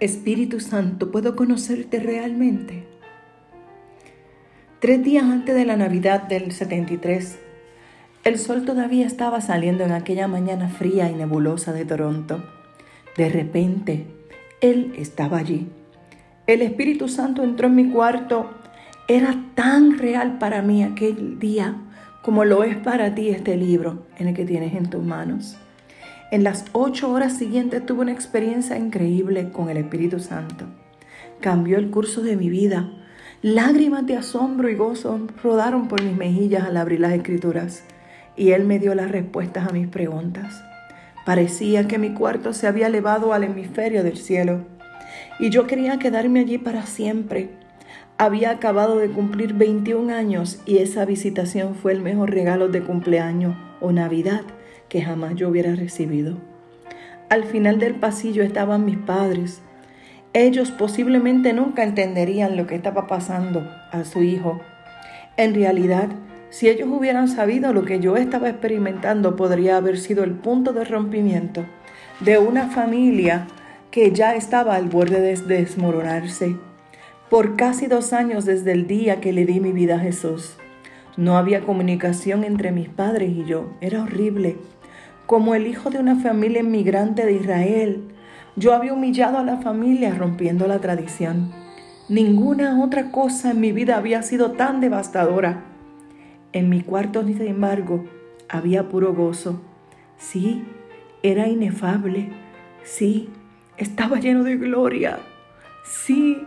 Espíritu Santo, ¿puedo conocerte realmente? Tres días antes de la Navidad del 73, el sol todavía estaba saliendo en aquella mañana fría y nebulosa de Toronto. De repente, Él estaba allí. El Espíritu Santo entró en mi cuarto. Era tan real para mí aquel día como lo es para ti este libro en el que tienes en tus manos. En las ocho horas siguientes tuve una experiencia increíble con el Espíritu Santo. Cambió el curso de mi vida. Lágrimas de asombro y gozo rodaron por mis mejillas al abrir las escrituras y Él me dio las respuestas a mis preguntas. Parecía que mi cuarto se había elevado al hemisferio del cielo y yo quería quedarme allí para siempre. Había acabado de cumplir 21 años y esa visitación fue el mejor regalo de cumpleaños o Navidad que jamás yo hubiera recibido. Al final del pasillo estaban mis padres. Ellos posiblemente nunca entenderían lo que estaba pasando a su hijo. En realidad, si ellos hubieran sabido lo que yo estaba experimentando, podría haber sido el punto de rompimiento de una familia que ya estaba al borde de desmoronarse. Por casi dos años desde el día que le di mi vida a Jesús, no había comunicación entre mis padres y yo. Era horrible como el hijo de una familia inmigrante de Israel. Yo había humillado a la familia rompiendo la tradición. Ninguna otra cosa en mi vida había sido tan devastadora. En mi cuarto, sin embargo, había puro gozo. Sí, era inefable. Sí, estaba lleno de gloria. Sí,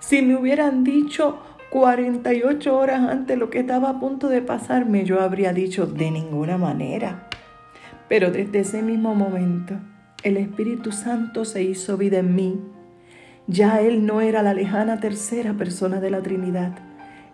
si me hubieran dicho 48 horas antes lo que estaba a punto de pasarme, yo habría dicho de ninguna manera. Pero desde ese mismo momento, el Espíritu Santo se hizo vida en mí. Ya Él no era la lejana tercera persona de la Trinidad.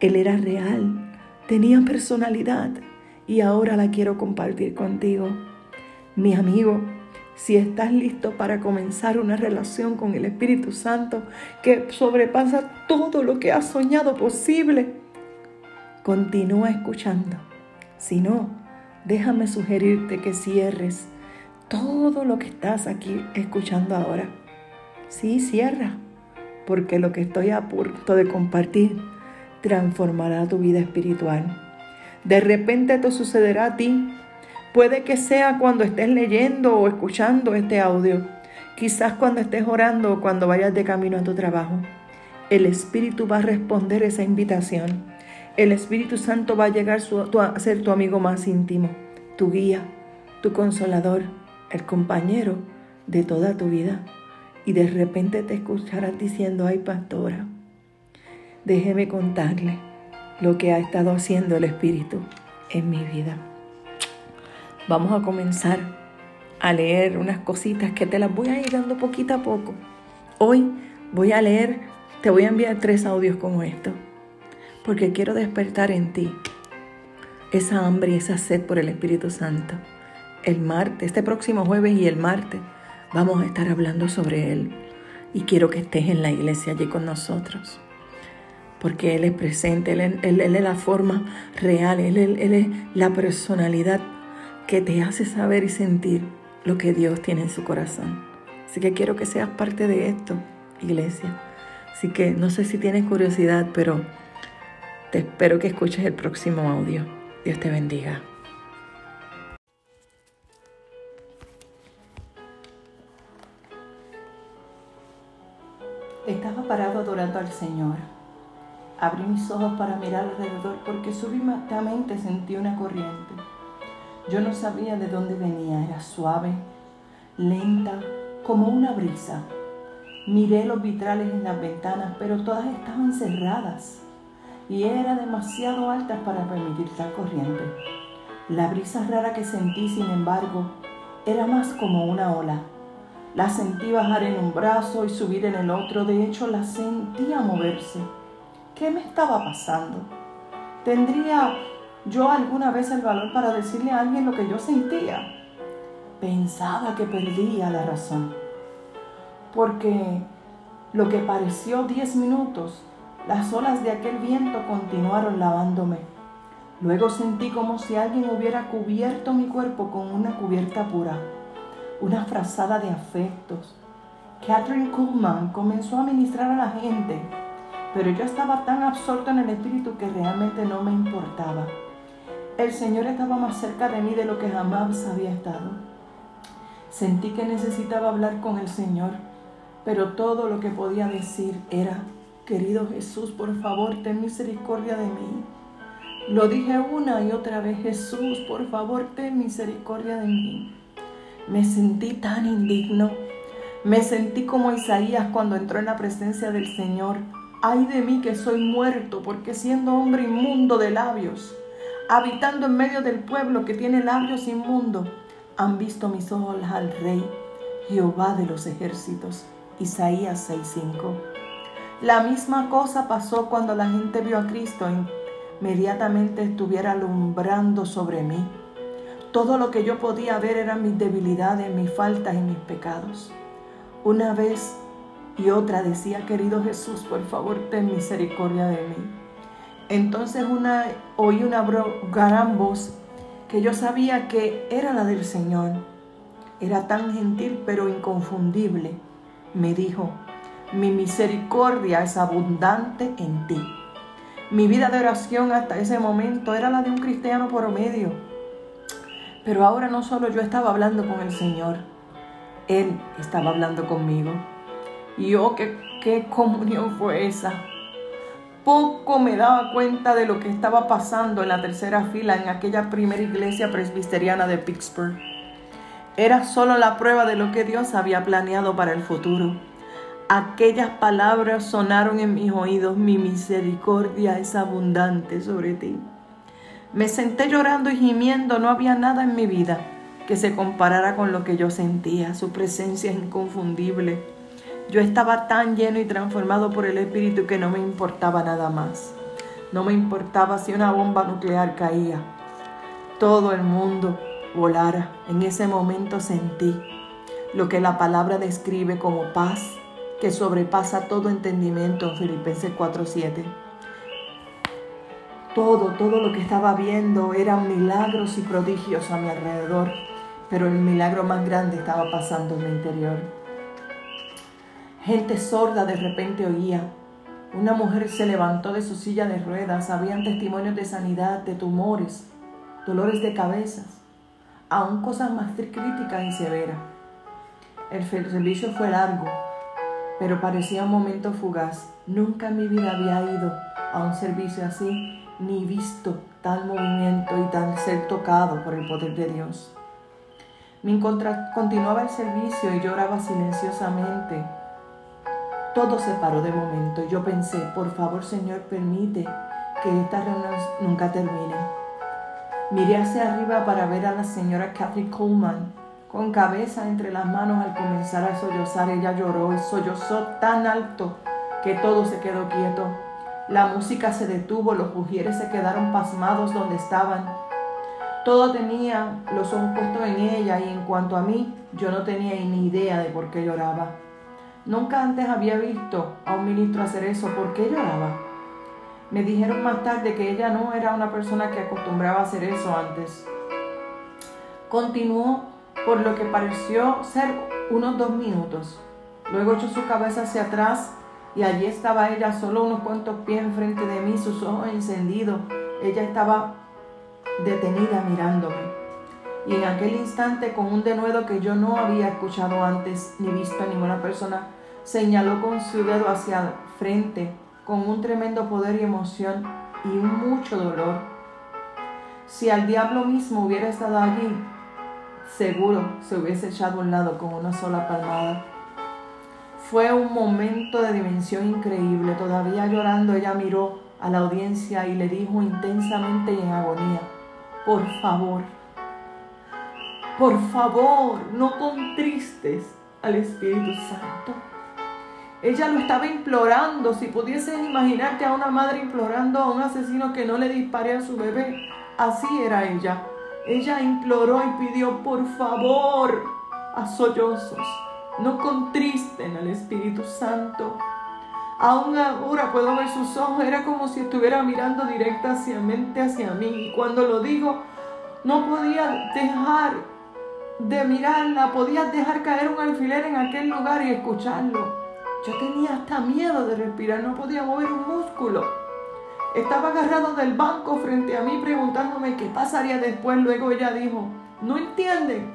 Él era real, tenía personalidad y ahora la quiero compartir contigo. Mi amigo, si estás listo para comenzar una relación con el Espíritu Santo que sobrepasa todo lo que has soñado posible, continúa escuchando. Si no, déjame sugerirte que cierres todo lo que estás aquí escuchando ahora. Sí, cierra, porque lo que estoy a punto de compartir transformará tu vida espiritual. De repente esto sucederá a ti. Puede que sea cuando estés leyendo o escuchando este audio, quizás cuando estés orando o cuando vayas de camino a tu trabajo. El Espíritu va a responder esa invitación el Espíritu Santo va a llegar a ser tu amigo más íntimo, tu guía, tu consolador, el compañero de toda tu vida. Y de repente te escucharás diciendo, ay pastora, déjeme contarle lo que ha estado haciendo el Espíritu en mi vida. Vamos a comenzar a leer unas cositas que te las voy a ir dando poquito a poco. Hoy voy a leer, te voy a enviar tres audios como estos porque quiero despertar en ti esa hambre y esa sed por el Espíritu Santo. El martes, este próximo jueves y el martes, vamos a estar hablando sobre Él. Y quiero que estés en la iglesia allí con nosotros. Porque Él es presente, Él, es la forma real, él, es la personalidad que te hace saber y sentir lo que Dios tiene en su corazón. Así que quiero que seas parte de esto, iglesia. Así que no sé si tienes curiosidad, pero espero que escuches el próximo audio. Dios te bendiga. Estaba parado adorando al Señor. Abrí mis ojos para mirar alrededor porque súbitamente sentí una corriente. Yo no sabía de dónde venía, era suave, lenta, como una brisa. Miré los vitrales en las ventanas, pero todas estaban cerradas y era demasiado alta para permitir tal corriente. La brisa rara que sentí, sin embargo, era más como una ola. La sentí bajar en un brazo y subir en el otro, de hecho la sentía moverse. ¿Qué me estaba pasando? ¿Tendría yo alguna vez el valor para decirle a alguien lo que yo sentía? Pensaba que perdía la razón, porque lo que pareció diez minutos las olas de aquel viento continuaron lavándome. Luego sentí como si alguien hubiera cubierto mi cuerpo con una cubierta pura, una frazada de afectos Catherine Kuhlman comenzó a ministrar a la gente, pero yo estaba tan absorto en el Espíritu que realmente no me importaba. El Señor estaba más cerca de mí de lo que jamás había estado. Sentí que necesitaba hablar con el Señor, pero todo lo que podía decir era, querido Jesús, por favor, ten misericordia de mí. Lo dije una y otra vez, Jesús, por favor, ten misericordia de mí. Me sentí tan indigno. Me sentí como Isaías cuando entró en la presencia del Señor. Ay de mí que soy muerto, porque siendo hombre inmundo de labios, habitando en medio del pueblo que tiene labios inmundos, han visto mis ojos al Rey, Jehová de los ejércitos. Isaías 6:5. La misma cosa pasó cuando la gente vio a Cristo inmediatamente estuviera alumbrando sobre mí. Todo lo que yo podía ver eran mis debilidades, mis faltas y mis pecados. Una vez y otra decía, querido Jesús, por favor, ten misericordia de mí. Entonces una, oí una gran voz que yo sabía que era la del Señor. Era tan gentil pero inconfundible. Me dijo, mi misericordia es abundante en ti. Mi vida de oración hasta ese momento era la de un cristiano promedio. Pero ahora no solo yo estaba hablando con el Señor, Él estaba hablando conmigo. Y oh, qué, qué comunión fue esa. Poco me daba cuenta de lo que estaba pasando en la tercera fila en aquella primera iglesia presbiteriana de Pittsburgh. Era solo la prueba de lo que Dios había planeado para el futuro. Aquellas palabras sonaron en mis oídos, mi misericordia es abundante sobre ti. Me senté llorando y gimiendo, no había nada en mi vida que se comparara con lo que yo sentía, su presencia es inconfundible. Yo estaba tan lleno y transformado por el Espíritu que no me importaba nada más. No me importaba si una bomba nuclear caía. Todo el mundo volara. En ese momento sentí lo que la palabra describe como paz, que sobrepasa todo entendimiento, Filipenses 4:7. Todo, todo lo que estaba viendo eran milagros y prodigios a mi alrededor, pero el milagro más grande estaba pasando en mi interior. Gente sorda de repente oía. Una mujer se levantó de su silla de ruedas. Habían testimonios de sanidad, de tumores, dolores de cabezas, aún cosas más críticas y severas. El servicio fue largo, pero parecía un momento fugaz. Nunca en mi vida había ido a un servicio así, ni visto tal movimiento y tan ser tocado por el poder de Dios. Mientras continuaba el servicio y lloraba silenciosamente, todo se paró de momento y yo pensé, por favor Señor, permite que esta reunión nunca termine. Miré hacia arriba para ver a la señora Kathy Coleman con cabeza entre las manos al comenzar a sollozar, ella lloró y sollozó tan alto que todo se quedó quieto. La música se detuvo, los ujieres se quedaron pasmados donde estaban. Todo tenía los ojos puestos en ella y en cuanto a mí, yo no tenía ni idea de por qué lloraba. Nunca antes había visto a un ministro hacer eso. ¿Por qué lloraba? Me dijeron más tarde que ella no era una persona que acostumbraba a hacer eso antes. Continuó por lo que pareció ser unos dos minutos. Luego echó su cabeza hacia atrás y allí estaba ella, solo unos cuantos pies enfrente de mí, sus ojos encendidos. Ella estaba detenida mirándome. Y en aquel instante, con un denuedo que yo no había escuchado antes ni visto a ninguna persona, señaló con su dedo hacia frente, con un tremendo poder y emoción y un mucho dolor. Si al diablo mismo hubiera estado allí, seguro se hubiese echado a un lado con una sola palmada. Fue un momento de dimensión increíble. Todavía llorando, ella miró a la audiencia y le dijo intensamente y en agonía, por favor, por favor, no contristes al Espíritu Santo. Ella lo estaba implorando. Si pudieses imaginarte a una madre implorando a un asesino que no le dispare a su bebé, así era ella. Ella imploró y pidió, por favor, a sollozos, no contristen al Espíritu Santo. Aún ahora puedo ver sus ojos, era como si estuviera mirando directa hacia mí. Y cuando lo digo, no podía dejar de mirarla, podías dejar caer un alfiler en aquel lugar y escucharlo. Yo tenía hasta miedo de respirar, no podía mover un músculo. Estaba agarrado del banco frente a mí preguntándome qué pasaría después. Luego ella dijo, no entienden.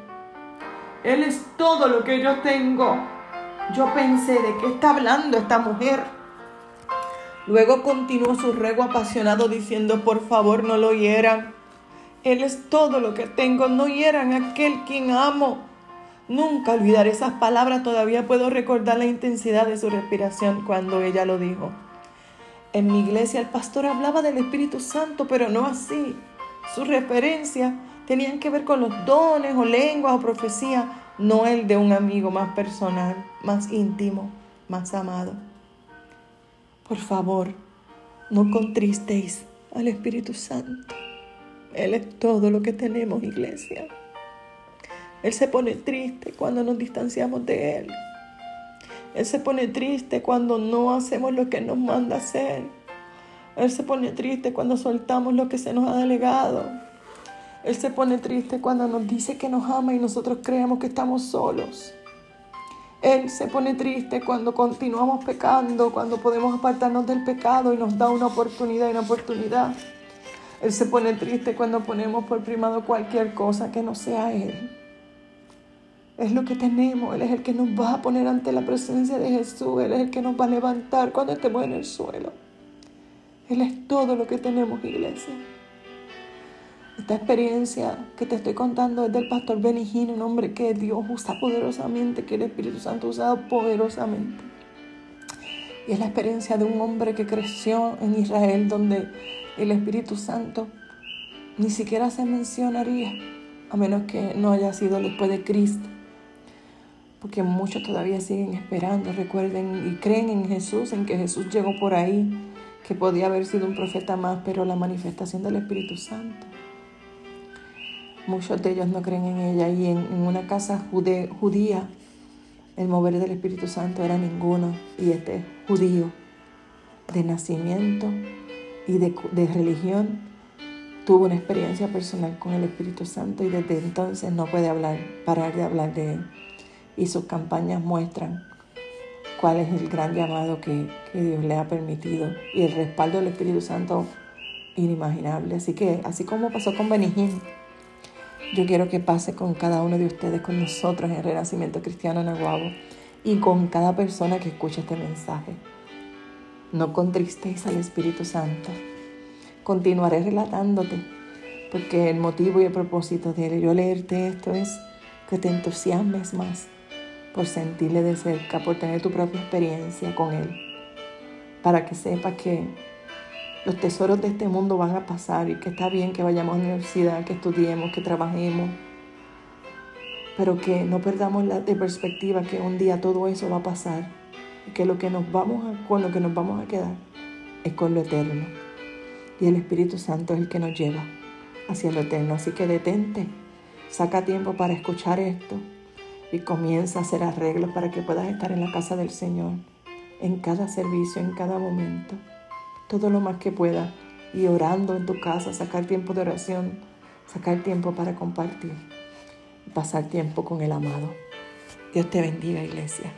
Él es todo lo que yo tengo. Yo pensé, ¿de qué está hablando esta mujer? Luego continuó su ruego apasionado diciendo, por favor no lo hieran. Él es todo lo que tengo, no hieran a aquel quien amo. Nunca olvidaré esas palabras, todavía puedo recordar la intensidad de su respiración cuando ella lo dijo. En mi iglesia el pastor hablaba del Espíritu Santo, pero no así. Sus referencias tenían que ver con los dones o lenguas o profecía, no el de un amigo más personal, más íntimo, más amado. Por favor, no contristéis al Espíritu Santo. Él es todo lo que tenemos, iglesia. Él se pone triste cuando nos distanciamos de Él. Él se pone triste cuando no hacemos lo que nos manda hacer. Él se pone triste cuando soltamos lo que se nos ha delegado. Él se pone triste cuando nos dice que nos ama y nosotros creemos que estamos solos. Él se pone triste cuando continuamos pecando, cuando podemos apartarnos del pecado y nos da una oportunidad y una oportunidad. Él se pone triste cuando ponemos por primado cualquier cosa que no sea Él. Es lo que tenemos. Él es el que nos va a poner ante la presencia de Jesús. Él es el que nos va a levantar cuando estemos en el suelo. Él es todo lo que tenemos, iglesia. Esta experiencia que te estoy contando es del pastor Benigino, un hombre que Dios usa poderosamente, que el Espíritu Santo ha usado poderosamente. Y es la experiencia de un hombre que creció en Israel, donde el Espíritu Santo ni siquiera se mencionaría, a menos que no haya sido después de Cristo porque muchos todavía siguen esperando, recuerden y creen en Jesús, en que Jesús llegó por ahí, que podía haber sido un profeta más, pero la manifestación del Espíritu Santo. Muchos de ellos no creen en ella y en, una casa judía el mover del Espíritu Santo era ninguno y este judío de nacimiento y de, de religión tuvo una experiencia personal con el Espíritu Santo y desde entonces no puede hablar, parar de hablar de él y sus campañas muestran cuál es el gran llamado que, Dios le ha permitido y el respaldo del Espíritu Santo inimaginable. Así que, así como pasó con Benigín, yo quiero que pase con cada uno de ustedes, con nosotros en Renacimiento Cristiano en Aguabo y con cada persona que escuche este mensaje. No contristéis al Espíritu Santo. Continuaré relatándote, porque el motivo y el propósito de yo leerte esto es que te entusiasmes más por sentirle de cerca, por tener tu propia experiencia con Él, para que sepas que los tesoros de este mundo van a pasar y que está bien que vayamos a la universidad, que estudiemos, que trabajemos, pero que no perdamos la de perspectiva que un día todo eso va a pasar y que lo que nos vamos a, con lo que nos vamos a quedar es con lo eterno. Y el Espíritu Santo es el que nos lleva hacia lo eterno. Así que detente, saca tiempo para escuchar esto y comienza a hacer arreglos para que puedas estar en la casa del Señor, en cada servicio, en cada momento, todo lo más que puedas, y orando en tu casa, sacar tiempo de oración, sacar tiempo para compartir, pasar tiempo con el amado. Dios te bendiga, iglesia.